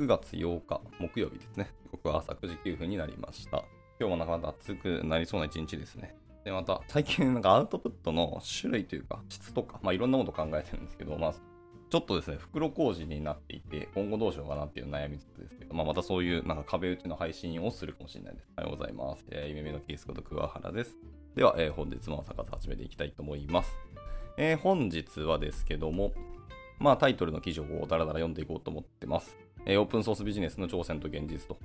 6月8日木曜日ですね。僕は朝9時9分になりました。今日もなかなか暑くなりそうな一日ですね。で、また、最近なんかアウトプットの種類というか、質とか、まあいろんなこと考えてるんですけど、まあ、ちょっとですね、袋小路になっていて、今後どうしようかなっていう悩みつつですけど、まあまたそういうなんか壁打ちの配信をするかもしれないです。おはようございます。えー、夢見のキースこと桑原です。では、えー、本日も朝活始めていきたいと思います。えー、本日はですけども、まあタイトルの記事をダラダラ読んでいこうと思ってます。えー、オープンソースビジネスの挑戦と現実と。こ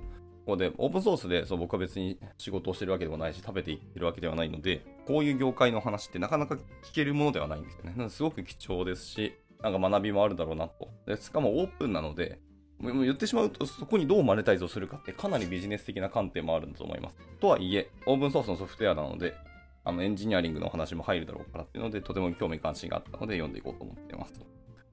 こで、オープンソースでそう僕は別に仕事をしてるわけでもないし、食べているわけではないので、こういう業界の話ってなかなか聞けるものではないんですよね。なのですごく貴重ですし、なんか学びもあるだろうなと。でしかもオープンなので、もう言ってしまうと、そこにどうマネタイズをするかってかなりビジネス的な観点もあると思います。とはいえ、オープンソースのソフトウェアなので、あのエンジニアリングの話も入るだろうからっていうので、とても興味関心があったので読んでいこうと思っています。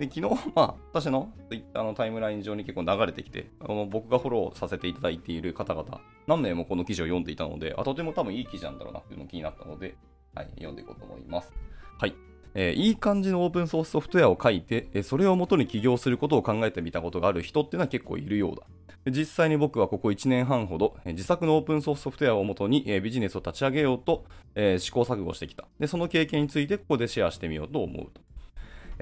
で、昨日、まあ、私の Twitter のタイムライン上に結構流れてきて、あの僕がフォローさせていただいている方々、何名もこの記事を読んでいたので、あとても多分いい記事なんだろうなっていうのが気になったので、はい、読んでいこうと思います。はい。えー、いい感じのオープンソースソフトウェアを書いて、えそれを元に起業することを考えてみたことがある人っていうのは結構いるようだ。実際に僕はここ1年半ほど、自作のオープンソースソフトウェアを元に、えビジネスを立ち上げようと、え試行錯誤してきた。で、その経験についてここでシェアしてみようと思うと。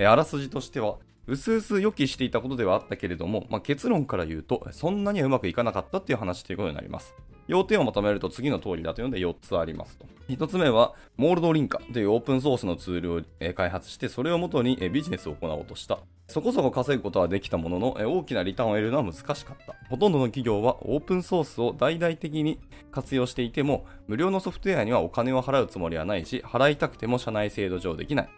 えあらすじとしては、うすうす予期していたことではあったけれども、まあ、結論から言うと、そんなにはうまくいかなかったっていう話ということになります。要点をまとめると次の通りだというので4つありますと。1つ目は、モールドリンカというオープンソースのツールを開発して、それをもとにビジネスを行おうとした。そこそこ稼ぐことはできたものの、大きなリターンを得るのは難しかった。ほとんどの企業はオープンソースを大々的に活用していても、無料のソフトウェアにはお金を払うつもりはないし、払いたくても社内制度上できない。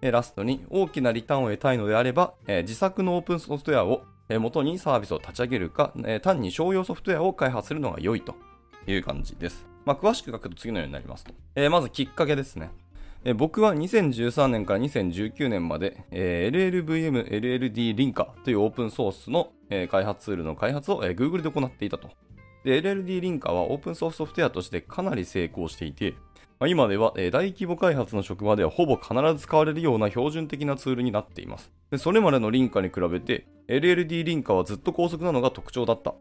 ラストに大きなリターンを得たいのであれば、自作のオープンソフトウェアを元にサービスを立ち上げるか、単に商用ソフトウェアを開発するのが良いという感じです。まあ、詳しく書くと次のようになりますと。まずきっかけですね。僕は2013年から2019年まで、LLVM、LLD リンカというオープンソースの、開発ツールの開発を、Google で行っていたと。LLD リンカはオープンソースソフトウェアとしてかなり成功していて、まあ、今では、えー、大規模開発の職場ではほぼ必ず使われるような標準的なツールになっています。でそれまでのリンカに比べて LLD リンカはずっと高速なのが特徴だった。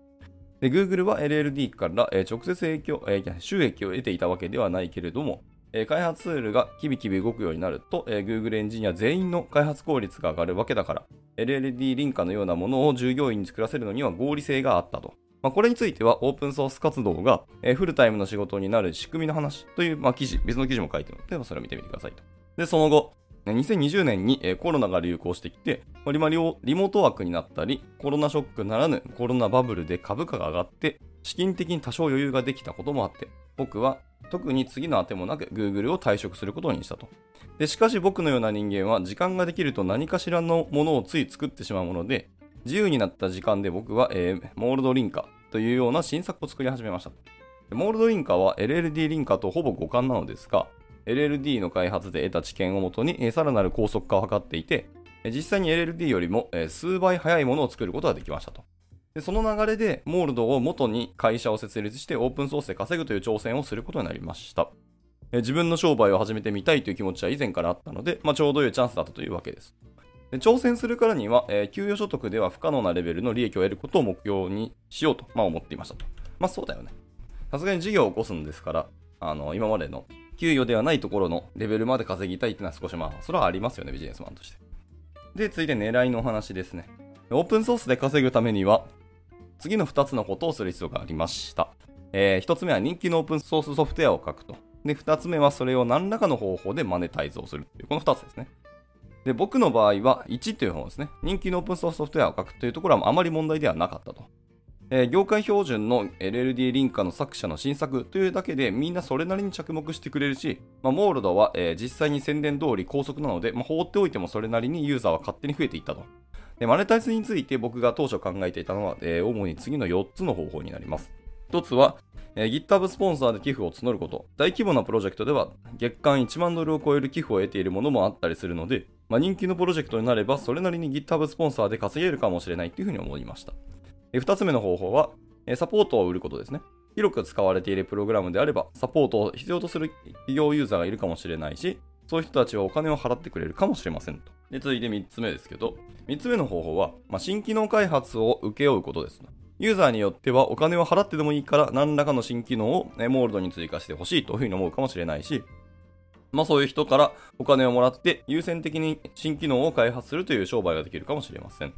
で Google は LLD から、えー、直接影響、えー、収益を得ていたわけではないけれども、え開発ツールがキビキビ動くようになると、え Google エンジニア全員の開発効率が上がるわけだから、LLD リンカのようなものを従業員に作らせるのには合理性があったと。まあ、これについてはオープンソース活動が、えフルタイムの仕事になる仕組みの話という、まあ、記事、別の記事も書いてるので、それを見てみてくださいと。で、その後、2020年にコロナが流行してきて、リモートワークになったり、コロナショックならぬコロナバブルで株価が上がって、資金的に多少余裕ができたこともあって、僕は特に次のあてもなく Google を退職することにしたと。でしかし僕のような人間は時間ができると何かしらのものをつい作ってしまうもので、自由になった時間で僕は、えー、モールドリンカというような新作を作り始めました。モールドリンカは LLD リンカとほぼ互換なのですが、LLD の開発で得た知見をもとに、さらなる高速化を図っていて、実際に LLD よりも、数倍速いものを作ることができましたと。でその流れで、モールドを元に会社を設立してオープンソースで稼ぐという挑戦をすることになりました。自分の商売を始めてみたいという気持ちは以前からあったので、まあ、ちょうどいいチャンスだったというわけです。で挑戦するからには、えー、給与所得では不可能なレベルの利益を得ることを目標にしようと、まあ、思っていましたと。まあそうだよね。さすがに事業を起こすんですから、あの、今までの給与ではないところのレベルまで稼ぎたいっていうのは少しまあ、それはありますよね、ビジネスマンとして。で、続いて狙いのお話ですね。オープンソースで稼ぐためには、次の2つのことをする必要がありました。えー、1つ目は人気のオープンソースソフトウェアを書くと。で、2つ目はそれを何らかの方法でマネタイズをするという、この2つですね。で、僕の場合は1という方ですね。人気のオープンソースソフトウェアを書くというところはあまり問題ではなかったと。えー、業界標準の LLD リンカの作者の新作というだけでみんなそれなりに着目してくれるし、まあ、モールドは、えー、実際に宣伝通り高速なので、まあ、放っておいてもそれなりにユーザーは勝手に増えていったと。でマネタイズについて僕が当初考えていたのは、えー、主に次の4つの方法になります。1つは、えー、GitHub スポンサーで寄付を募ること。大規模なプロジェクトでは月間1万ドルを超える寄付を得ているものもあったりするので、まあ、人気のプロジェクトになればそれなりに GitHub スポンサーで稼げるかもしれないというふうに思いました。2つ目の方法は、サポートを売ることですね。広く使われているプログラムであれば、サポートを必要とする企業ユーザーがいるかもしれないし、そういう人たちはお金を払ってくれるかもしれませんと。で、続いて3つ目ですけど、3つ目の方法は、まあ、新機能開発を請け負うことです。ユーザーによってはお金を払ってでもいいから何らかの新機能をモールドに追加してほしいというふうに思うかもしれないし、まあそういう人からお金をもらって優先的に新機能を開発するという商売ができるかもしれません。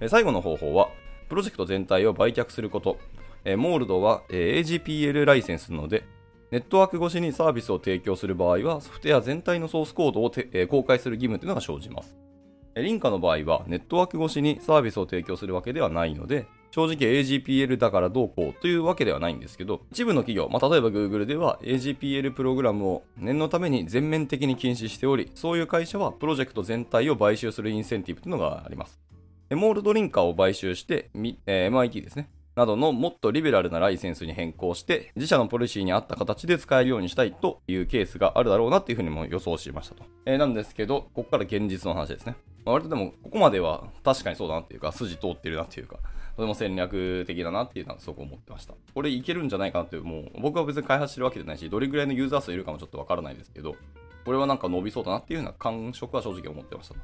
え最後の方法は、プロジェクト全体を売却すること。えモールドは、え AGPL ライセンスなので、ネットワーク越しにサービスを提供する場合は、ソフトウェア全体のソースコードを、え公開する義務というのが生じます。リンカの場合は、ネットワーク越しにサービスを提供するわけではないので、正直 AGPL だからどうこうというわけではないんですけど、一部の企業、まあ、例えば Google では AGPL プログラムを念のために全面的に禁止しており、そういう会社はプロジェクト全体を買収するインセンティブというのがあります。モールドリンカーを買収して、MIT ですね。などのもっとリベラルなライセンスに変更して、自社のポリシーに合った形で使えるようにしたいというケースがあるだろうなっていうふうにも予想しましたと。えー、なんですけど、ここから現実の話ですね。まあ、割とでも、ここまでは確かにそうだなっていうか、筋通ってるなっていうか、とても戦略的だなっていうのはすごく思ってました。これいけるんじゃないかなっていう、もう僕は別に開発してるわけじゃないし、どれぐらいのユーザー数いるかもちょっとわからないですけど、これはなんか伸びそうだなっていうような感触は正直思ってました。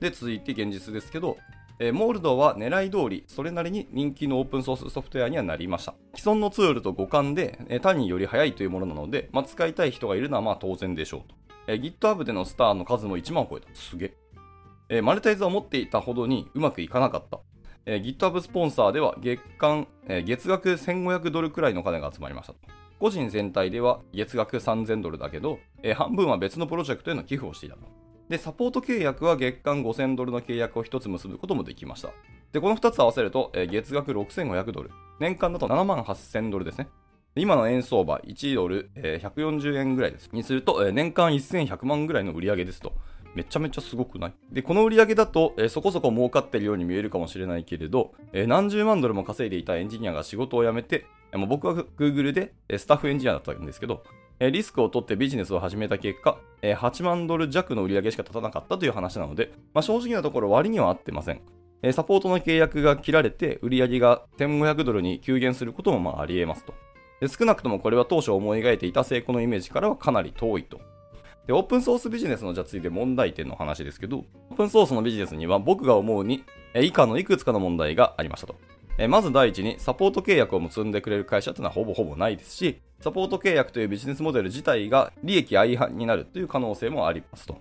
で、続いて現実ですけど、え、モールドは狙い通り、それなりに人気のオープンソースソフトウェアにはなりました。既存のツールと互換で、え、単により早いというものなので、まあ、使いたい人がいるのはまあ当然でしょうと。え、GitHub でのスターの数も1万を超えた。すげえ。マネタイズは持っていたほどにうまくいかなかった。え、GitHub スポンサーでは月間、え、月額1500ドルくらいの金が集まりましたと。個人全体では月額3000ドルだけど、え、半分は別のプロジェクトへの寄付をしていたと。で、サポート契約は月間5000ドルの契約を1つ結ぶこともできました。で、この2つ合わせると、えー、月額6500ドル。年間だと7万8000ドルですね。今の円相場1ドル、えー、140円ぐらいです。にすると、えー、年間1100万ぐらいの売り上げですと。めちゃめちゃすごくない？で、この売り上げだと、えー、そこそこ儲かってるように見えるかもしれないけれど、えー、何十万ドルも稼いでいたエンジニアが仕事を辞めて、えー、僕は Google でスタッフエンジニアだったんですけど、リスクを取ってビジネスを始めた結果、8万ドル弱の売り上げしか立たなかったという話なので、まあ、正直なところ割には合ってません。サポートの契約が切られて売り上げが1500ドルに急減することもまああり得ますと。少なくともこれは当初思い描いていた成功のイメージからはかなり遠いと。で、オープンソースビジネスのじゃついで問題点の話ですけど、オープンソースのビジネスには僕が思うに、以下のいくつかの問題がありましたと。まず第一に、サポート契約を結んでくれる会社というのはほぼほぼないですし、サポート契約というビジネスモデル自体が利益相反になるという可能性もありますと。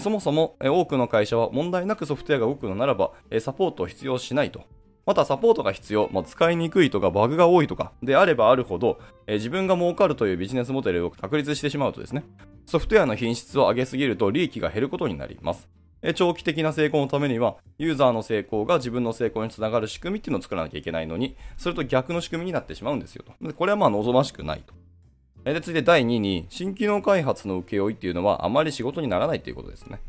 そもそも多くの会社は問題なくソフトウェアが動くのならば、サポートを必要しないと。またサポートが必要、まあ、使いにくいとかバグが多いとかであればあるほど、自分が儲かるというビジネスモデルを確立してしまうとですね、ソフトウェアの品質を上げすぎると利益が減ることになります。長期的な成功のためには、ユーザーの成功が自分の成功につながる仕組みっていうのを作らなきゃいけないのに、それと逆の仕組みになってしまうんですよと。これはまあ望ましくないと。で、続いて第2に、新機能開発の請負っていうのはあまり仕事にならないということですね。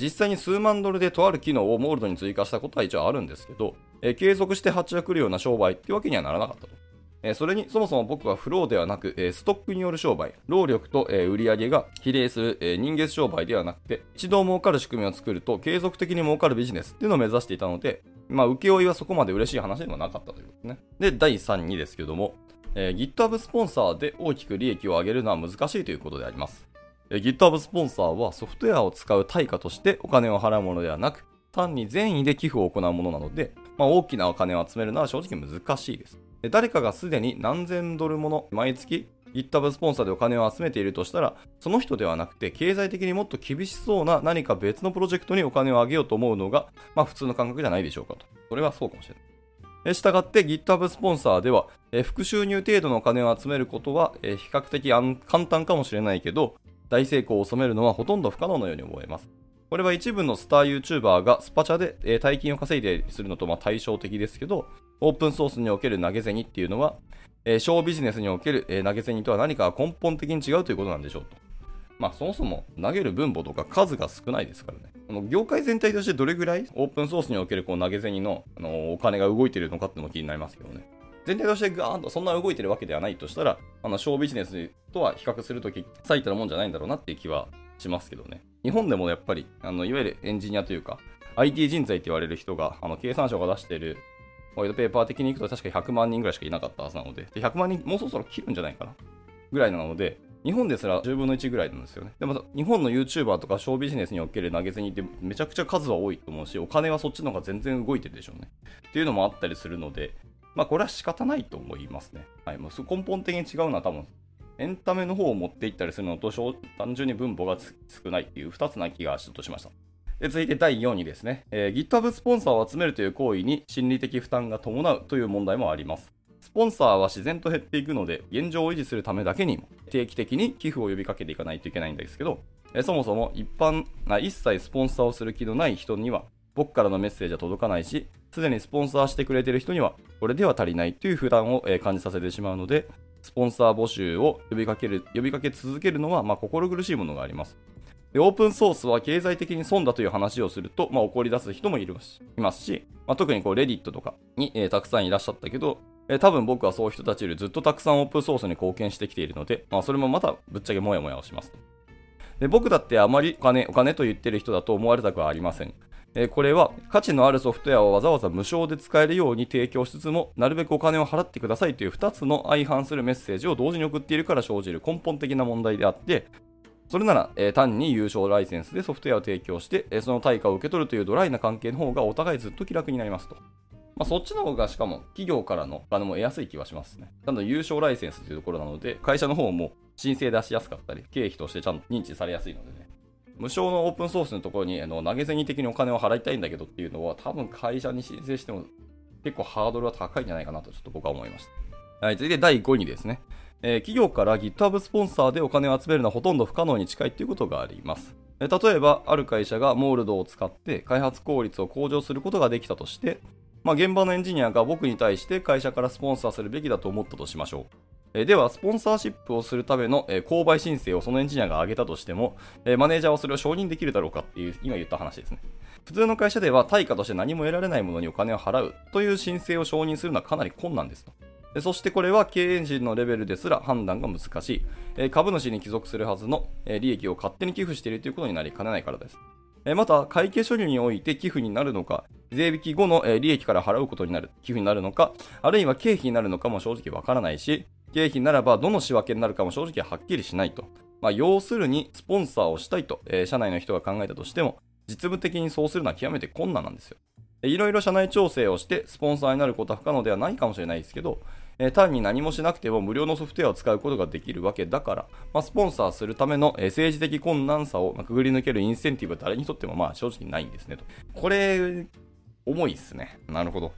実際に数万ドルでとある機能をモールドに追加したことは一応あるんですけど、継続して発注が来るような商売っていうわけにはならなかったと。えそれに、そもそも僕はフローではなく、えストックによる商売、労力と、え売上が比例する、え人間商売ではなくて、一度儲かる仕組みを作ると、継続的に儲かるビジネスっていうのを目指していたので、まあ、請負はそこまで嬉しい話ではなかったということですね。で、第3にですけども、えー、GitHub スポンサーで大きく利益を上げるのは難しいということであります。えー、GitHub スポンサーはソフトウェアを使う対価としてお金を払うものではなく、単に善意で寄付を行うものなので、まあ、大きなお金を集めるのは正直難しいです。誰かがすでに何千ドルもの毎月 GitHub スポンサーでお金を集めているとしたら、その人ではなくて、経済的にもっと厳しそうな何か別のプロジェクトにお金をあげようと思うのが、まあ普通の感覚じゃないでしょうかと。それはそうかもしれない。したがって GitHub スポンサーでは、え副収入程度のお金を集めることは、え比較的簡単かもしれないけど、大成功を収めるのはほとんど不可能のように思えます。これは一部のスター YouTuber がスパチャで、え大金を稼いでするのとま対照的ですけど、オープンソースにおける投げ銭っていうのは、えー、小ビジネスにおける、えー、投げ銭とは何か根本的に違うということなんでしょうと。まあそもそも投げる分母とか数が少ないですからね。この業界全体としてどれぐらいオープンソースにおけるこう投げ銭の、あのー、お金が動いてるのかってのも気になりますけどね。全体としてガーンとそんな動いてるわけではないとしたら、あの小ビジネスとは比較するとき、最たるもんじゃないんだろうなっていう気はしますけどね。日本でもやっぱり、あのいわゆるエンジニアというか、IT 人材って言われる人が、あの経産省が出しているホワイトペーパー的にいくと確か100万人ぐらいしかいなかったはずなので、で100万人もうそろそろ切るんじゃないかなぐらいなので、日本ですら10分の1ぐらいなんですよね。でも日本の YouTuber とかショービジネスにおける投げ銭ってめちゃくちゃ数は多いと思うし、お金はそっちの方が全然動いてるでしょうね。っていうのもあったりするので、まあこれは仕方ないと思いますね。はい。もう根本的に違うのは多分、エンタメの方を持っていったりするのと、単純に分母が少ないっていう2つな気がちょっとしました。で続いて第4位ですね、えー、GitHub スポンサーを集めるという行為に心理的負担が伴うという問題もあります。スポンサーは自然と減っていくので、現状を維持するためだけに定期的に寄付を呼びかけていかないといけないんですけど、え、そもそも一般一切スポンサーをする気のない人には、僕からのメッセージは届かないし、すでにスポンサーしてくれている人には、これでは足りないという負担を感じさせてしまうので、スポンサー募集を呼びかける呼びかけ続けるのは、まあ、心苦しいものがあります。で、オープンソースは経済的に損だという話をすると、まあ、怒り出す人もいるしいますし、まあ、特にこう、レディットとかに、えー、たくさんいらっしゃったけど、えー、多分僕はそういう人たちよりずっとたくさんオープンソースに貢献してきているので、まあ、それもまたぶっちゃけモヤモヤをしますで僕だってあまりお金、お金と言ってる人だと思われたくはありません。えこれは価値のあるソフトウェアをわざわざ無償で使えるように提供しつつも、なるべくお金を払ってくださいという2つの相反するメッセージを同時に送っているから生じる根本的な問題であって、それなら、えー、単に優勝ライセンスでソフトウェアを提供して、えー、その対価を受け取るというドライな関係の方がお互いずっと気楽になりますと。まあ、そっちの方がしかも企業からのお金も得やすい気はしますね。ただ優勝ライセンスというところなので、会社の方も申請出しやすかったり、経費としてちゃんと認知されやすいのでね。無償のオープンソースのところにあの投げ銭的にお金を払いたいんだけどっていうのは、多分会社に申請しても結構ハードルは高いんじゃないかなとちょっと僕は思いました。はい、続いて第5位ですね。えー、企業から GitHub スポンサーでお金を集めるのはほとんど不可能に近いということがあります。例えば、ある会社がモールドを使って開発効率を向上することができたとして、まあ、現場のエンジニアが僕に対して会社からスポンサーするべきだと思ったとしましょう。えでは、スポンサーシップをするための、え購買申請をそのエンジニアが挙げたとしても、えマネージャーはそれを承認できるだろうかっていう、今言った話ですね。普通の会社では対価として何も得られないものにお金を払うという申請を承認するのはかなり困難ですと。そしてこれは経営陣のレベルですら判断が難しい、え株主に帰属するはずの、え利益を勝手に寄付しているということになりかねないからです。えまた、会計処理において寄付になるのか、税引き後の、え利益から払うことになる寄付になるのか、あるいは経費になるのかも正直わからないし、経費ならばどの仕分けになるかも正直はっきりしないと。まあ、要するに、スポンサーをしたいと、えー、社内の人が考えたとしても、実務的にそうするのは極めて困難なんですよ。いろいろ社内調整をして、スポンサーになることは不可能ではないかもしれないですけど、えー、単に何もしなくても無料のソフトウェアを使うことができるわけだから、まあ、スポンサーするための、えー、政治的困難さを、くぐり抜けるインセンティブは誰にとってもまあ正直ないんですねと。これ、重いっすね。なるほど。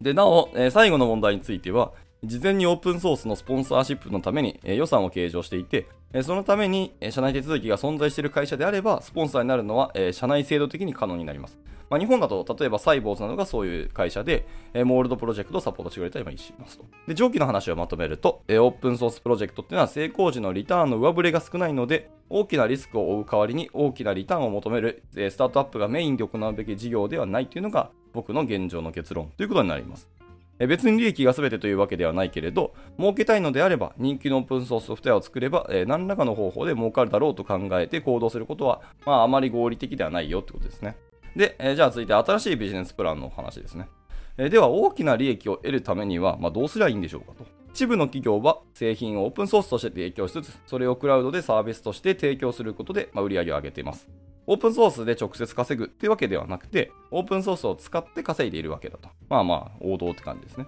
で、なお、えー、最後の問題については、事前にオープンソースのスポンサーシップのために、予算を計上していて、そのために、社内手続きが存在している会社であれば、スポンサーになるのは、社内制度的に可能になります。まあ、日本だと、例えばサイボーズなどがそういう会社で、モールドプロジェクトをサポートしてくれたりしますと。で、上記の話をまとめると、オープンソースプロジェクトっていうのは成功時のリターンの上振れが少ないので、大きなリスクを負う代わりに大きなリターンを求める、スタートアップがメインで行うべき事業ではないというのが僕の現状の結論ということになります。別に利益が全てというわけではないけれど、儲けたいのであれば、人気のオープンソースソフトウェアを作れば、えー、何らかの方法で儲かるだろうと考えて行動することは、まあ、あまり合理的ではないよってことですね。で、えー、じゃあ続いて新しいビジネスプランの話ですね。えー、では、大きな利益を得るためには、まあ、どうすりゃいいんでしょうかと。一部の企業は製品をオープンソースとして提供しつつ、それをクラウドでサービスとして提供することで、まあ、売り上げを上げています。オープンソースで直接稼ぐっていうわけではなくて、オープンソースを使って稼いでいるわけだと。まあまあ、王道って感じですね。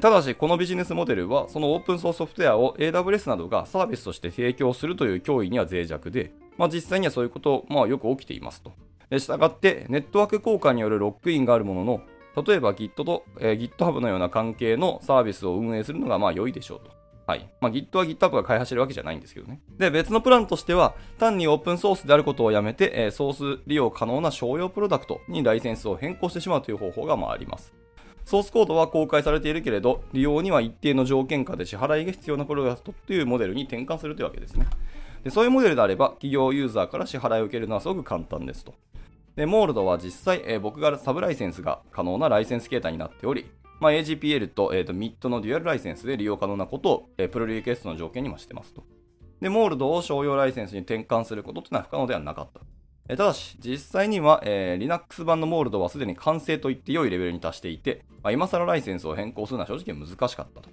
ただし、このビジネスモデルは、そのオープンソースソフトウェアを AWS などがサービスとして提供するという脅威には脆弱で、まあ、実際にはそういうこと、まあ、よく起きていますと。したがって、ネットワーク効果によるロックインがあるものの、例えば Git と、えー、GitHub のような関係のサービスを運営するのがまあ良いでしょうと。はい。まあ、Git は GitHub が開発してるわけじゃないんですけどね。で、別のプランとしては、単にオープンソースであることをやめて、えー、ソース利用可能な商用プロダクトにライセンスを変更してしまうという方法がまああります。ソースコードは公開されているけれど、利用には一定の条件下で支払いが必要なプロダクトというモデルに転換するというわけですね。でそういうモデルであれば、企業ユーザーから支払いを受けるのはすごく簡単ですと。で、モールドは実際、えー、僕がサブライセンスが可能なライセンス形態になっており、まあ、AGPL と,、えー、と MIT のデュアルライセンスで利用可能なことを、えー、プロリクエストの条件にもしてますと。で、モールドを商用ライセンスに転換することというのは不可能ではなかった。えただし、実際には、えー、Linux 版のモールドはすでに完成と言って良いレベルに達していて、まあ、今更ライセンスを変更するのは正直難しかったと。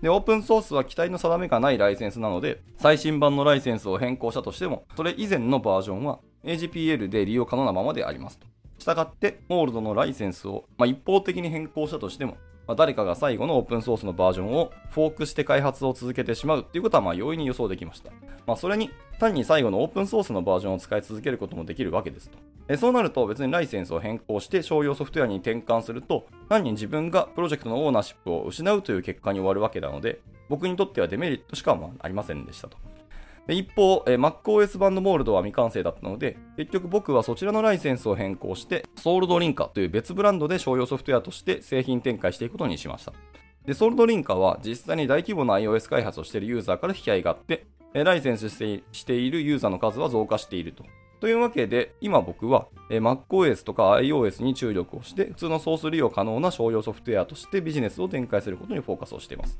で、オープンソースは機体の定めがないライセンスなので、最新版のライセンスを変更したとしても、それ以前のバージョンは AGPL で利用可能なままでありますと。したがって、モールドのライセンスを、まあ、一方的に変更したとしても、まあ、誰かが最後のオープンソースのバージョンをフォークして開発を続けてしまうっていうことはまあ容易に予想できました。まあ、それに単に最後のオープンソースのバージョンを使い続けることもできるわけですと。えそうなると別にライセンスを変更して商用ソフトウェアに転換すると単に自分がプロジェクトのオーナーシップを失うという結果に終わるわけなので僕にとってはデメリットしかありませんでしたと。一方、MacOS 版のモールドは未完成だったので、結局僕はそちらのライセンスを変更して、ソールドリンカという別ブランドで商用ソフトウェアとして製品展開していくことにしました。で、ソールドリンカは実際に大規模な iOS 開発をしているユーザーから引き合いがあって、ライセンスしているユーザーの数は増加していると。というわけで、今僕は MacOS とか iOS に注力をして、普通のソース利用可能な商用ソフトウェアとしてビジネスを展開することにフォーカスをしています。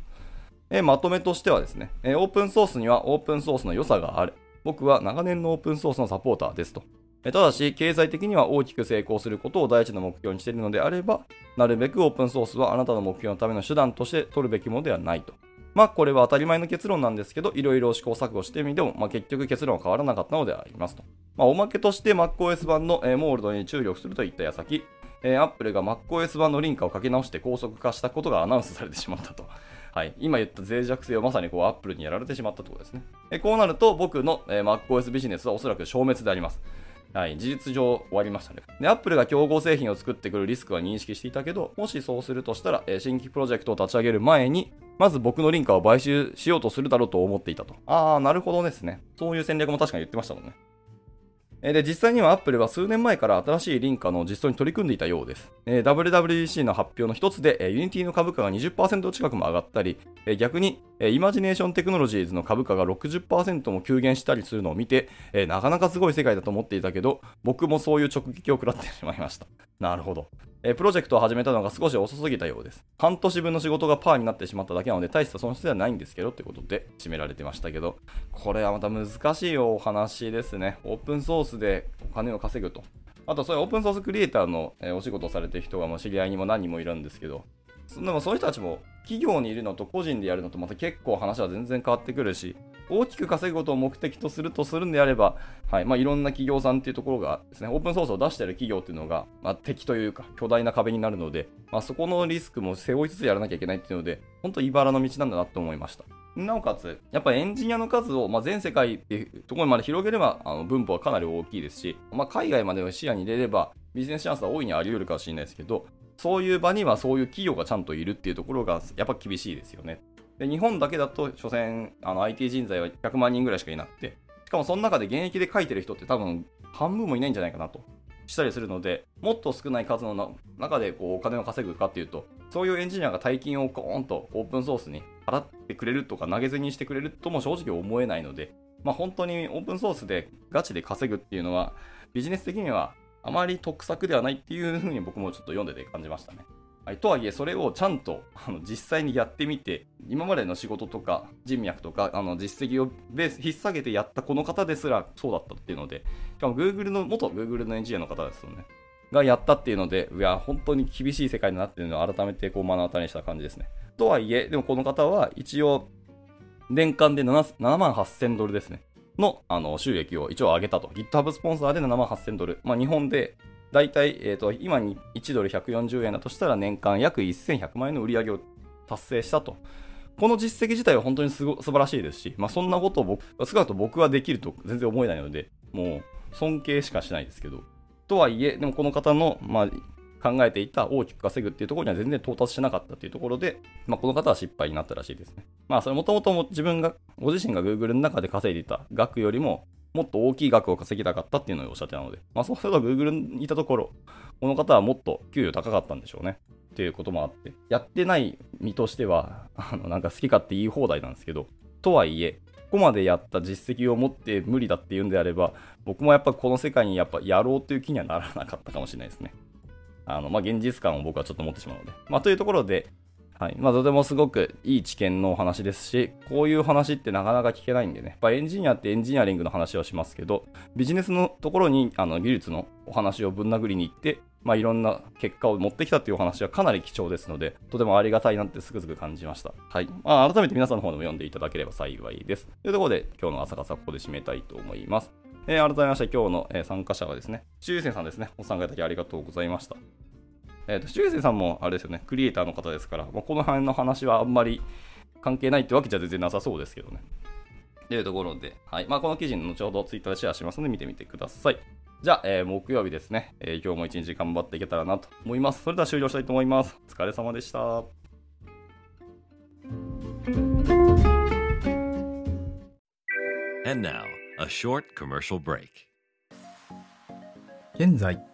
えまとめとしてはですね、えオープンソースにはオープンソースの良さがある。僕は長年のオープンソースのサポーターですと。ただし、経済的には大きく成功することを第一の目標にしているのであれば、なるべくオープンソースはあなたの目標のための手段として取るべきものではないと。まあ、これは当たり前の結論なんですけど、いろいろ試行錯誤してみても、まあ、結局結論は変わらなかったのでありますと。まあ、おまけとして MacOS 版の、えモールドに注力するといった矢先、えー、Apple が MacOS 版のリンカを書き直して高速化したことがアナウンスされてしまったと。はい、今言った脆弱性をまさにこう Apple にやられてしまったところですね。えこうなると僕の、え、MacOS ビジネスはおそらく消滅であります。はい、事実上終わりましたね。で、Apple が競合製品を作ってくるリスクは認識していたけど、もしそうするとしたら、え、新規プロジェクトを立ち上げる前に、まず僕のリンカを買収しようとするだろうと思っていたと。あー、なるほどですね。そういう戦略も確かに言ってましたもんね。で、実際には Apple は数年前から新しいリンカの実装に取り組んでいたようです。WWDC の発表の一つで、Unity の株価が20%近くも上がったり、逆に、イマジネーションテクノロジーズの株価が60%も急減したりするのを見て、なかなかすごい世界だと思っていたけど、僕もそういう直撃を食らってしまいました。なるほど。プロジェクトを始めたのが少し遅すぎたようです。半年分の仕事がパーになってしまっただけなので、大した損失ではないんですけどってことで締められてましたけど、これはまた難しいお話ですね。オープンソースでお金を稼ぐと。あと、そういうオープンソースクリエイターのお仕事をされてる人がもう知り合いにも何人もいるんですけど、でもそういう人たちも企業にいるのと個人でやるのとまた結構話は全然変わってくるし、大きく稼ぐことを目的とするとするんであれば、はいまあ、いろんな企業さんっていうところがですね、オープンソースを出してる企業っていうのが、まあ、敵というか巨大な壁になるので、まあ、そこのリスクも背負いつつやらなきゃいけないっていうので、本当茨の道なんだなと思いました。なおかつ、やっぱりエンジニアの数を、まあ、全世界っていうところまで広げれば、あの分母はかなり大きいですし、まあ、海外までを視野に入れれば、ビジネスチャンスは大いにあり得るかもしれないですけど、そういう場にはそういう企業がちゃんといるっていうところがやっぱ厳しいですよね。で日本だけだと、所詮あの IT 人材は100万人ぐらいしかいなくて、しかもその中で現役で書いてる人って多分半分もいないんじゃないかなとしたりするので、もっと少ない数の中でこうお金を稼ぐかっていうと、そういうエンジニアが大金をコーンとオープンソースに払ってくれるとか投げ銭にしてくれるとも正直思えないので、まあ、本当にオープンソースでガチで稼ぐっていうのは、ビジネス的にはあまり得策ではないっていうふうに僕もちょっと読んでて感じましたね。とはいえ、それをちゃんとあの実際にやってみて、今までの仕事とか人脈とかあの実績をベース引っ提げてやったこの方ですらそうだったっていうので、しかも Google の、元 Google のエンジニアの方ですよね。がやったっていうので、いや、本当に厳しい世界だなっていうのを改めてこう目の当たりにした感じですね。とはいえ、でもこの方は一応、年間で 7, 7万8000ドルですね。のあの収益を一応上げたと。GitHub スポンサーで7万8000ドル。まあ、日本で大体、えーと、今に1ドル140円だとしたら年間約1100万円の売り上げを達成したと。この実績自体は本当にすご素晴らしいですし、まあ、そんなことを僕、少なくとも僕はできると全然思えないので、もう尊敬しかしないですけど。とはいえ、でもこの方の、まあ、考えていた大きく稼ぐっていうところには全然到達しなかったっていうところで、まあ、この方は失敗になったらしいですね。まあ、それもともと自分が、ご自身が Google の中で稼いでいた額よりも、もっと大きい額を稼ぎたかったっていうのをおっしゃってたので、まあ、そうすれば Google にいたところ、この方はもっと給与高かったんでしょうね。っていうこともあって、やってない身としては、あの、なんか好き勝手言い放題なんですけど、とはいえ、ここまでやった実績を持って無理だっていうんであれば、僕もやっぱこの世界にやっぱやろうという気にはならなかったかもしれないですね。あの、まあ、現実感を僕はちょっと持ってしまうので。まあ、というところで、はい。まあ、とてもすごくいい知見のお話ですし、こういう話ってなかなか聞けないんでね、やっぱエンジニアってエンジニアリングの話をしますけど、ビジネスのところにあの技術のお話をぶん殴りに行って、まあ、いろんな結果を持ってきたというお話はかなり貴重ですので、とてもありがたいなってすぐすぐ感じました。はい。まあ、改めて皆さんの方でも読んでいただければ幸いです。というところで、今日の朝方ここで締めたいと思います。えー、改めまして今日の、え、参加者はですね、修正さんですね。ご参加いただきありがとうございました。えっ、ー、と、修正さんもあれですよね、クリエイターの方ですから、まあ、この辺の話はあんまり関係ないってわけじゃ全然なさそうですけどね。というところで、はい。まあ、この記事の後ほどツイッターでシェアしますので見てみてください。じゃあ、えー、木曜日ですね、えー、今日も一日頑張っていけたらなと思います。それでは終了したいと思います。お疲れ様でした。現在